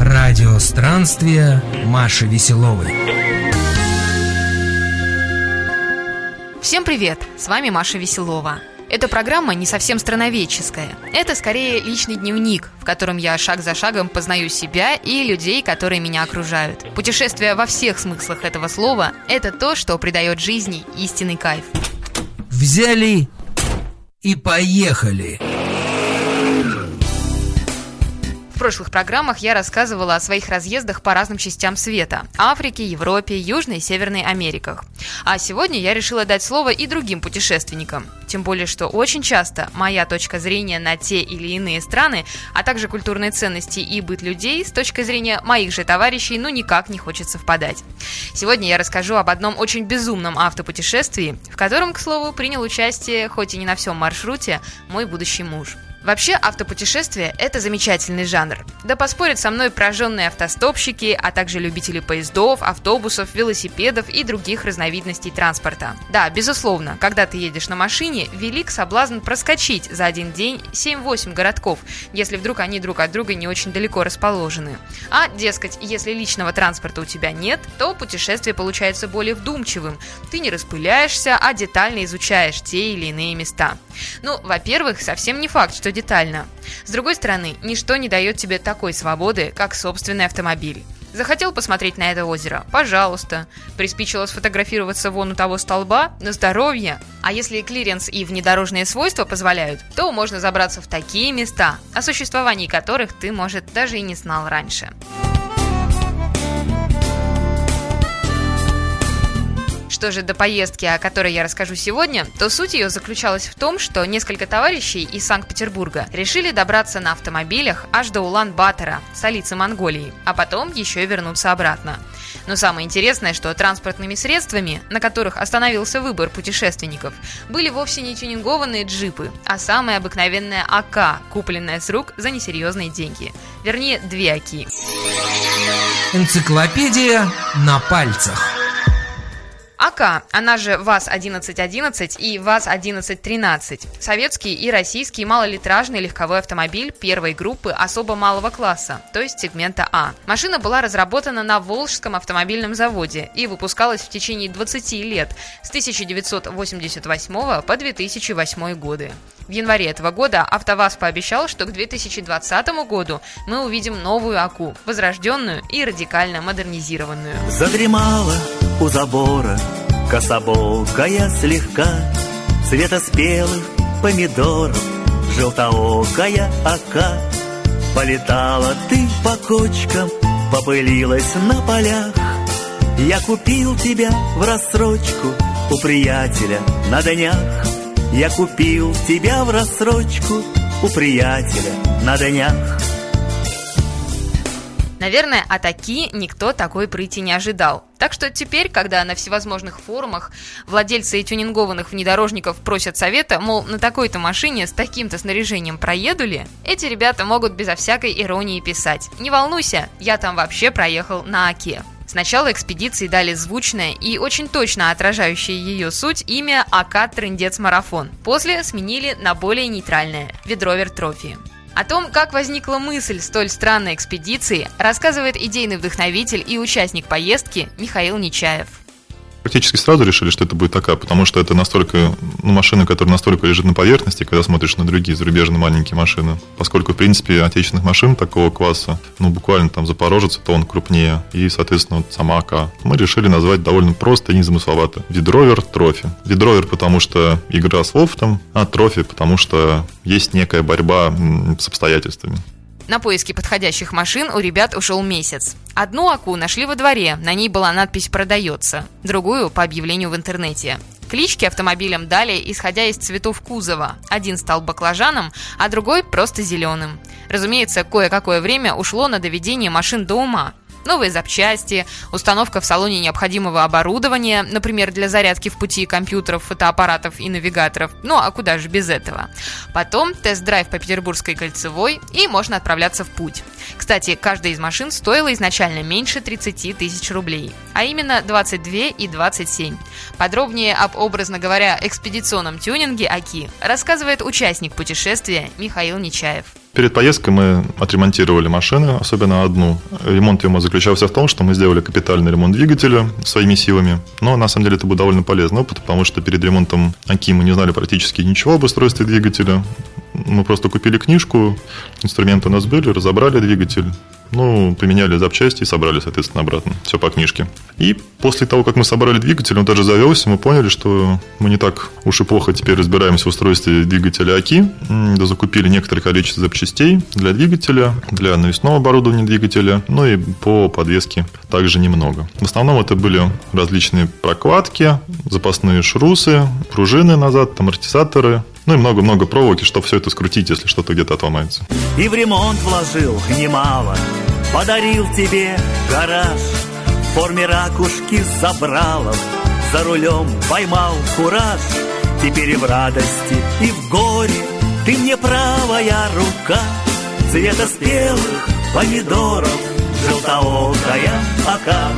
Радио странствия Маши Веселовой. Всем привет! С вами Маша Веселова. Эта программа не совсем страноведческая. Это скорее личный дневник, в котором я шаг за шагом познаю себя и людей, которые меня окружают. Путешествие во всех смыслах этого слова – это то, что придает жизни истинный кайф. Взяли и поехали. Прошлых программах я рассказывала о своих разъездах по разным частям света – Африке, Европе, Южной и Северной Америках. А сегодня я решила дать слово и другим путешественникам. Тем более, что очень часто моя точка зрения на те или иные страны, а также культурные ценности и быт людей с точки зрения моих же товарищей, ну никак не хочет совпадать. Сегодня я расскажу об одном очень безумном автопутешествии, в котором, к слову, принял участие, хоть и не на всем маршруте, мой будущий муж. Вообще, автопутешествие – это замечательный жанр. Да поспорят со мной прожженные автостопщики, а также любители поездов, автобусов, велосипедов и других разновидностей транспорта. Да, безусловно, когда ты едешь на машине, велик соблазн проскочить за один день 7-8 городков, если вдруг они друг от друга не очень далеко расположены. А, дескать, если личного транспорта у тебя нет, то путешествие получается более вдумчивым. Ты не распыляешься, а детально изучаешь те или иные места. Ну, во-первых, совсем не факт, что детально. С другой стороны, ничто не дает тебе такой свободы, как собственный автомобиль. Захотел посмотреть на это озеро? Пожалуйста. Приспичило сфотографироваться вон у того столба? На здоровье. А если клиренс и внедорожные свойства позволяют, то можно забраться в такие места, о существовании которых ты, может, даже и не знал раньше. Что же до поездки, о которой я расскажу сегодня, то суть ее заключалась в том, что несколько товарищей из Санкт-Петербурга решили добраться на автомобилях аж до Улан-Батора, столицы Монголии, а потом еще и вернуться обратно. Но самое интересное, что транспортными средствами, на которых остановился выбор путешественников, были вовсе не тюнингованные джипы, а самая обыкновенная АК, купленная с рук за несерьезные деньги. Вернее, две АКи. Энциклопедия на пальцах. АК, она же ВАЗ-1111 и ВАЗ-1113. Советский и российский малолитражный легковой автомобиль первой группы особо малого класса, то есть сегмента А. Машина была разработана на Волжском автомобильном заводе и выпускалась в течение 20 лет, с 1988 по 2008 годы. В январе этого года АвтоВАЗ пообещал, что к 2020 году мы увидим новую АКУ, возрожденную и радикально модернизированную. Задремала у забора Кособокая слегка. Цвета спелых помидоров Желтоокая ока. Полетала ты по кочкам Попылилась на полях. Я купил тебя в рассрочку У приятеля на днях. Я купил тебя в рассрочку У приятеля на днях Наверное, от Аки никто такой прыти не ожидал. Так что теперь, когда на всевозможных форумах владельцы тюнингованных внедорожников просят совета, мол, на такой-то машине с таким-то снаряжением проеду ли, эти ребята могут безо всякой иронии писать. Не волнуйся, я там вообще проехал на Аке. Сначала экспедиции дали звучное и очень точно отражающее ее суть имя АК Трендец Марафон. После сменили на более нейтральное – Ведровер Трофи. О том, как возникла мысль столь странной экспедиции, рассказывает идейный вдохновитель и участник поездки Михаил Нечаев практически сразу решили, что это будет такая, потому что это настолько, ну, машина, которая настолько лежит на поверхности, когда смотришь на другие зарубежные маленькие машины. Поскольку, в принципе, отечественных машин такого класса, ну, буквально там Запорожец, то он крупнее, и, соответственно, вот сама АК. Мы решили назвать довольно просто и незамысловато. Видровер трофи. Видровер, потому что игра слов там, а трофи, потому что есть некая борьба с обстоятельствами. На поиски подходящих машин у ребят ушел месяц. Одну АКУ нашли во дворе, на ней была надпись «Продается», другую – по объявлению в интернете. Клички автомобилям дали, исходя из цветов кузова. Один стал баклажаном, а другой просто зеленым. Разумеется, кое-какое время ушло на доведение машин до ума новые запчасти, установка в салоне необходимого оборудования, например, для зарядки в пути компьютеров, фотоаппаратов и навигаторов. Ну а куда же без этого? Потом тест-драйв по Петербургской кольцевой и можно отправляться в путь. Кстати, каждая из машин стоила изначально меньше 30 тысяч рублей, а именно 22 и 27. Подробнее об, образно говоря, экспедиционном тюнинге АКИ рассказывает участник путешествия Михаил Нечаев. Перед поездкой мы отремонтировали машины, особенно одну. Ремонт его заключался в том, что мы сделали капитальный ремонт двигателя своими силами. Но на самом деле это был довольно полезный опыт, потому что перед ремонтом АКИ мы не знали практически ничего об устройстве двигателя. Мы просто купили книжку, инструменты у нас были, разобрали двигатель, ну, поменяли запчасти и собрали, соответственно, обратно. Все по книжке. И после того, как мы собрали двигатель, он даже завелся, мы поняли, что мы не так уж и плохо теперь разбираемся в устройстве двигателя АКИ. Закупили некоторое количество запчастей для двигателя, для навесного оборудования двигателя, ну и по подвеске также немного. В основном это были различные прокладки, запасные шрусы, пружины назад, амортизаторы, ну и много-много проволоки, чтобы все это скрутить, если что-то где-то отломается. И в ремонт вложил немало, подарил тебе гараж. В форме ракушки забралов, за рулем поймал кураж. Теперь и в радости, и в горе. Ты мне правая рука. Цвета спелых помидоров, желтоокая ока.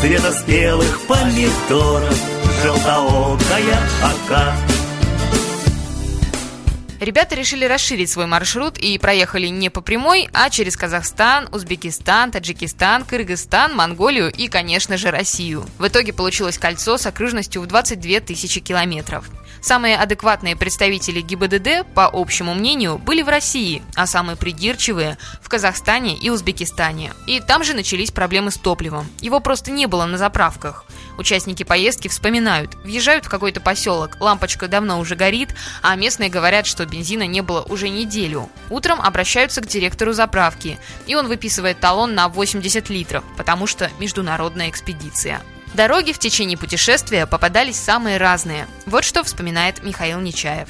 Цвета спелых помидоров, желтоокая ока Ребята решили расширить свой маршрут и проехали не по прямой, а через Казахстан, Узбекистан, Таджикистан, Кыргызстан, Монголию и, конечно же, Россию. В итоге получилось кольцо с окружностью в 22 тысячи километров. Самые адекватные представители ГИБДД, по общему мнению, были в России, а самые придирчивые – в Казахстане и Узбекистане. И там же начались проблемы с топливом. Его просто не было на заправках. Участники поездки вспоминают, въезжают в какой-то поселок, лампочка давно уже горит, а местные говорят, что бензина не было уже неделю. Утром обращаются к директору заправки, и он выписывает талон на 80 литров, потому что международная экспедиция. Дороги в течение путешествия попадались самые разные. Вот что вспоминает Михаил Нечаев.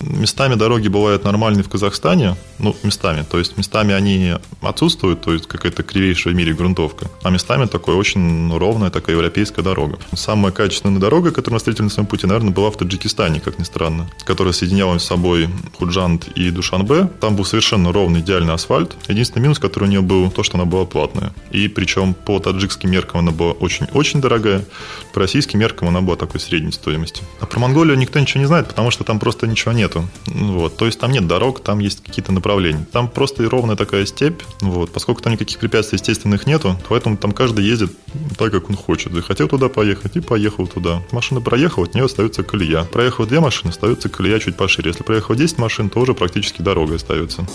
Местами дороги бывают нормальные в Казахстане, ну, местами, то есть местами они отсутствуют, то есть какая-то кривейшая в мире грунтовка, а местами такой очень ровная такая европейская дорога. Самая качественная дорога, которую мы встретили на своем пути, наверное, была в Таджикистане, как ни странно, которая соединяла с собой Худжант и Душанбе. Там был совершенно ровный, идеальный асфальт. Единственный минус, который у нее был, то, что она была платная. И причем по таджикским меркам она была очень-очень дорогая, по российским меркам она была такой средней стоимости. А про Монголию никто ничего не знает, потому что там просто ничего нет нету. Вот. То есть там нет дорог, там есть какие-то направления. Там просто и ровная такая степь. Вот. Поскольку там никаких препятствий естественных нету, поэтому там каждый ездит так, как он хочет. Захотел туда поехать и поехал туда. Машина проехала, от нее остается колея. Проехал две машины, остается колея чуть пошире. Если проехал 10 машин, то уже практически дорога остается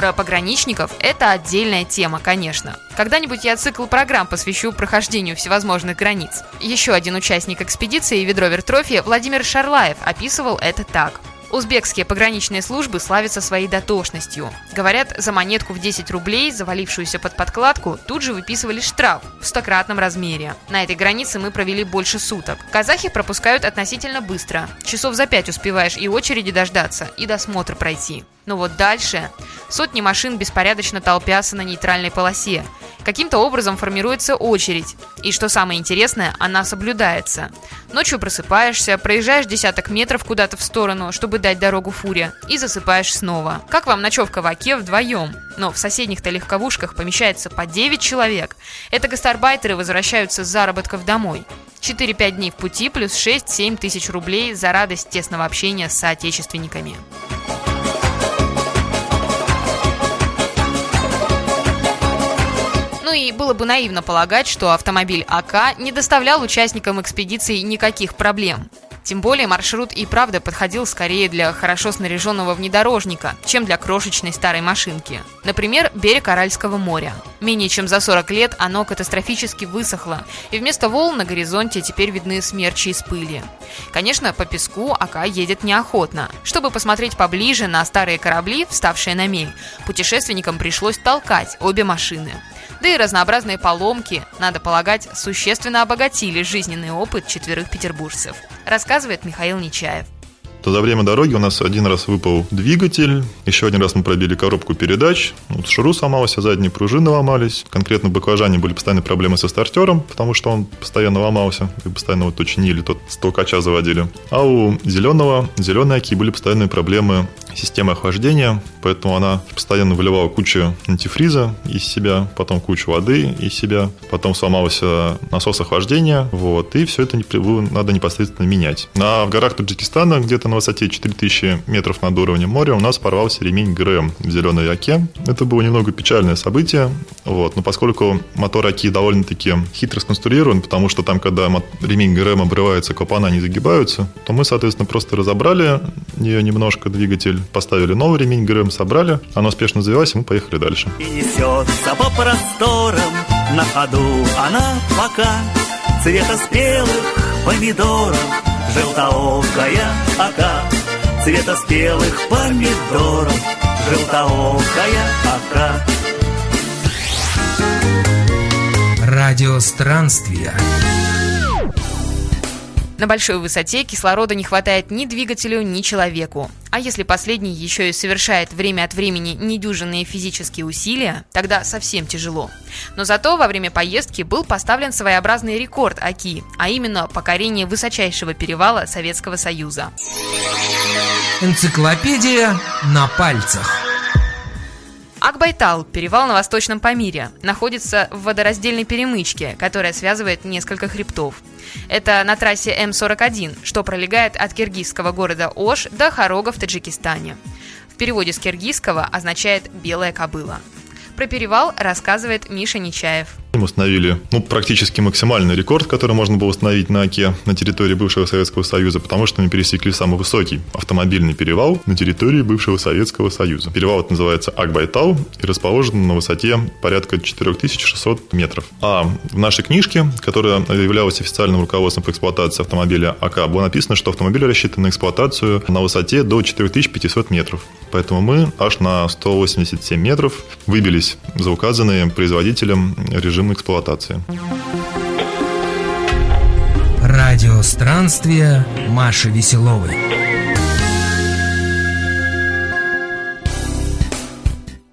про пограничников – это отдельная тема, конечно. Когда-нибудь я цикл программ посвящу прохождению всевозможных границ. Еще один участник экспедиции «Ведровер Трофи» Владимир Шарлаев описывал это так. Узбекские пограничные службы славятся своей дотошностью. Говорят, за монетку в 10 рублей, завалившуюся под подкладку, тут же выписывали штраф в стократном размере. На этой границе мы провели больше суток. Казахи пропускают относительно быстро. Часов за пять успеваешь и очереди дождаться, и досмотр пройти. Но вот дальше сотни машин беспорядочно толпятся на нейтральной полосе. Каким-то образом формируется очередь. И что самое интересное, она соблюдается. Ночью просыпаешься, проезжаешь десяток метров куда-то в сторону, чтобы дать дорогу фуре, и засыпаешь снова. Как вам ночевка в Оке вдвоем? Но в соседних-то легковушках помещается по 9 человек. Это гастарбайтеры возвращаются с заработков домой. 4-5 дней в пути плюс 6-7 тысяч рублей за радость тесного общения с соотечественниками. Ну и было бы наивно полагать, что автомобиль АК не доставлял участникам экспедиции никаких проблем. Тем более маршрут и правда подходил скорее для хорошо снаряженного внедорожника, чем для крошечной старой машинки. Например, берег Аральского моря. Менее чем за 40 лет оно катастрофически высохло, и вместо волн на горизонте теперь видны смерчи из пыли. Конечно, по песку АК едет неохотно. Чтобы посмотреть поближе на старые корабли, вставшие на мель, путешественникам пришлось толкать обе машины. Да и разнообразные поломки, надо полагать, существенно обогатили жизненный опыт четверых петербуржцев, рассказывает Михаил Нечаев то за время дороги у нас один раз выпал двигатель, еще один раз мы пробили коробку передач, вот шуру сломался, задние пружины ломались. Конкретно в баклажане были постоянные проблемы со стартером, потому что он постоянно ломался, и постоянно вот то чинили, тот с заводили. А у зеленого, зеленой оки были постоянные проблемы с системой охлаждения, поэтому она постоянно выливала кучу антифриза из себя, потом кучу воды из себя, потом сломался насос охлаждения, вот, и все это надо непосредственно менять. А в горах Таджикистана, где-то на высоте 4000 метров над уровнем моря, у нас порвался ремень ГРМ в зеленой оке. Это было немного печальное событие, вот, но поскольку мотор оки довольно-таки хитро сконструирован, потому что там, когда ремень ГРМ обрывается, клапана не загибаются, то мы, соответственно, просто разобрали ее немножко, двигатель, поставили новый ремень ГРМ, собрали, она успешно завелась, и мы поехали дальше. И несется по просторам, на ходу она пока цвета спелых помидоров, желтоокая ока, цвета спелых помидоров, желтоокая ока. Радиостранствия. На большой высоте кислорода не хватает ни двигателю, ни человеку. А если последний еще и совершает время от времени недюжинные физические усилия, тогда совсем тяжело. Но зато во время поездки был поставлен своеобразный рекорд АКИ, а именно покорение высочайшего перевала Советского Союза. Энциклопедия на пальцах. Акбайтал, перевал на Восточном Памире, находится в водораздельной перемычке, которая связывает несколько хребтов. Это на трассе М41, что пролегает от киргизского города Ош до Харога в Таджикистане. В переводе с киргизского означает «белая кобыла». Про перевал рассказывает Миша Нечаев. Мы установили ну, практически максимальный рекорд, который можно было установить на Оке на территории бывшего Советского Союза, потому что мы пересекли самый высокий автомобильный перевал на территории бывшего Советского Союза. Перевал это называется Акбайтал и расположен на высоте порядка 4600 метров. А в нашей книжке, которая являлась официальным руководством по эксплуатации автомобиля АК, было написано, что автомобиль рассчитан на эксплуатацию на высоте до 4500 метров. Поэтому мы аж на 187 метров выбились за указанные производителем режим режим эксплуатации. Радио странствия Маши Веселовой.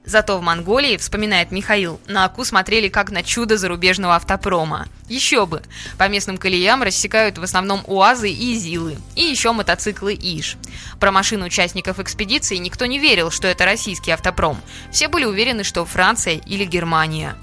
Зато в Монголии, вспоминает Михаил, на Аку смотрели как на чудо зарубежного автопрома. Еще бы! По местным колеям рассекают в основном УАЗы и ЗИЛы. И еще мотоциклы ИЖ. Про машину участников экспедиции никто не верил, что это российский автопром. Все были уверены, что Франция или Германия.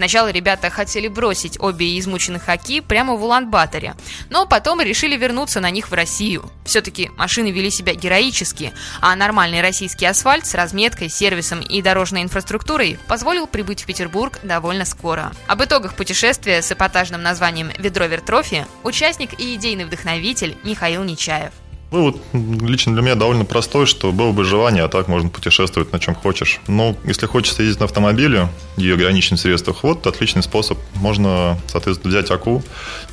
Сначала ребята хотели бросить обе измученных Аки прямо в Улан-Баторе, но потом решили вернуться на них в Россию. Все-таки машины вели себя героически, а нормальный российский асфальт с разметкой, сервисом и дорожной инфраструктурой позволил прибыть в Петербург довольно скоро. Об итогах путешествия с эпатажным названием «Ведровер Трофи» участник и идейный вдохновитель Михаил Нечаев. Вывод лично для меня довольно простой, что было бы желание, а так можно путешествовать на чем хочешь. Но если хочется ездить на автомобиле и ограниченных средствах, вот отличный способ. Можно, соответственно, взять АКУ,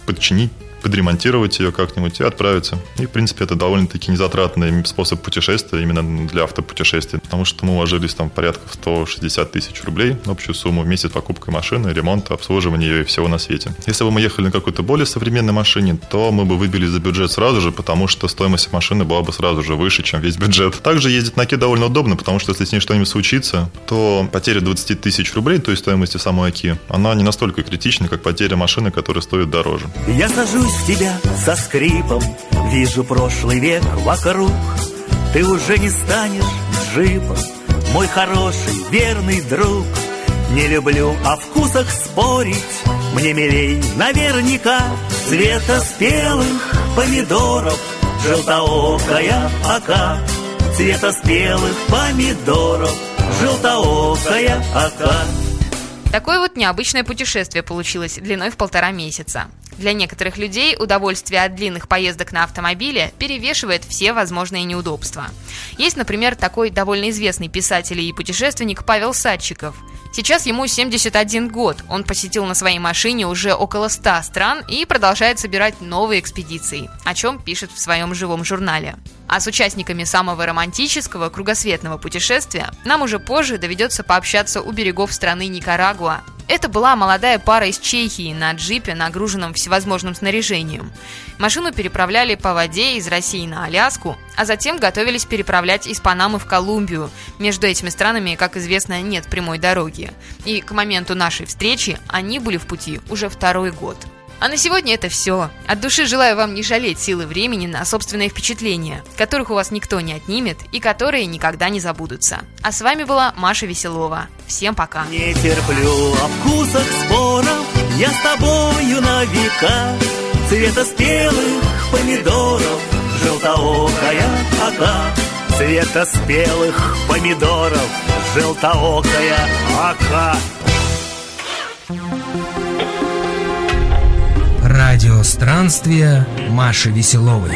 подчинить подремонтировать ее как-нибудь и отправиться. И, в принципе, это довольно-таки незатратный способ путешествия именно для автопутешествий, потому что мы уложились там порядка в 160 тысяч рублей общую сумму вместе с покупкой машины, ремонта, обслуживания ее и всего на свете. Если бы мы ехали на какой-то более современной машине, то мы бы выбили за бюджет сразу же, потому что стоимость машины была бы сразу же выше, чем весь бюджет. Также ездить на Ки довольно удобно, потому что если с ней что-нибудь случится, то потеря 20 тысяч рублей, то есть стоимости самой Аки, она не настолько критична, как потеря машины, которая стоит дороже. Я сажусь в тебя со скрипом Вижу прошлый век вокруг. Ты уже не станешь джипом Мой хороший, верный друг. Не люблю о вкусах спорить Мне милей наверняка. Цвета спелых помидоров Желтоокая ока. Цвета спелых помидоров Желтоокая ока Такое вот необычное путешествие получилось длиной в полтора месяца. Для некоторых людей удовольствие от длинных поездок на автомобиле перевешивает все возможные неудобства. Есть, например, такой довольно известный писатель и путешественник Павел Садчиков. Сейчас ему 71 год. Он посетил на своей машине уже около 100 стран и продолжает собирать новые экспедиции, о чем пишет в своем живом журнале. А с участниками самого романтического кругосветного путешествия нам уже позже доведется пообщаться у берегов страны Никарагуа, это была молодая пара из Чехии на джипе, нагруженном всевозможным снаряжением. Машину переправляли по воде из России на Аляску, а затем готовились переправлять из Панамы в Колумбию. Между этими странами, как известно, нет прямой дороги. И к моменту нашей встречи они были в пути уже второй год. А на сегодня это все. От души желаю вам не жалеть силы времени на собственные впечатления, которых у вас никто не отнимет и которые никогда не забудутся. А с вами была Маша Веселова. Всем пока. Не терплю о вкусах споров, я с тобою на века. Цвета спелых помидоров, желтоокая ока. Цвета спелых помидоров, желтоокая ока. Радио странствия Маши Веселовой.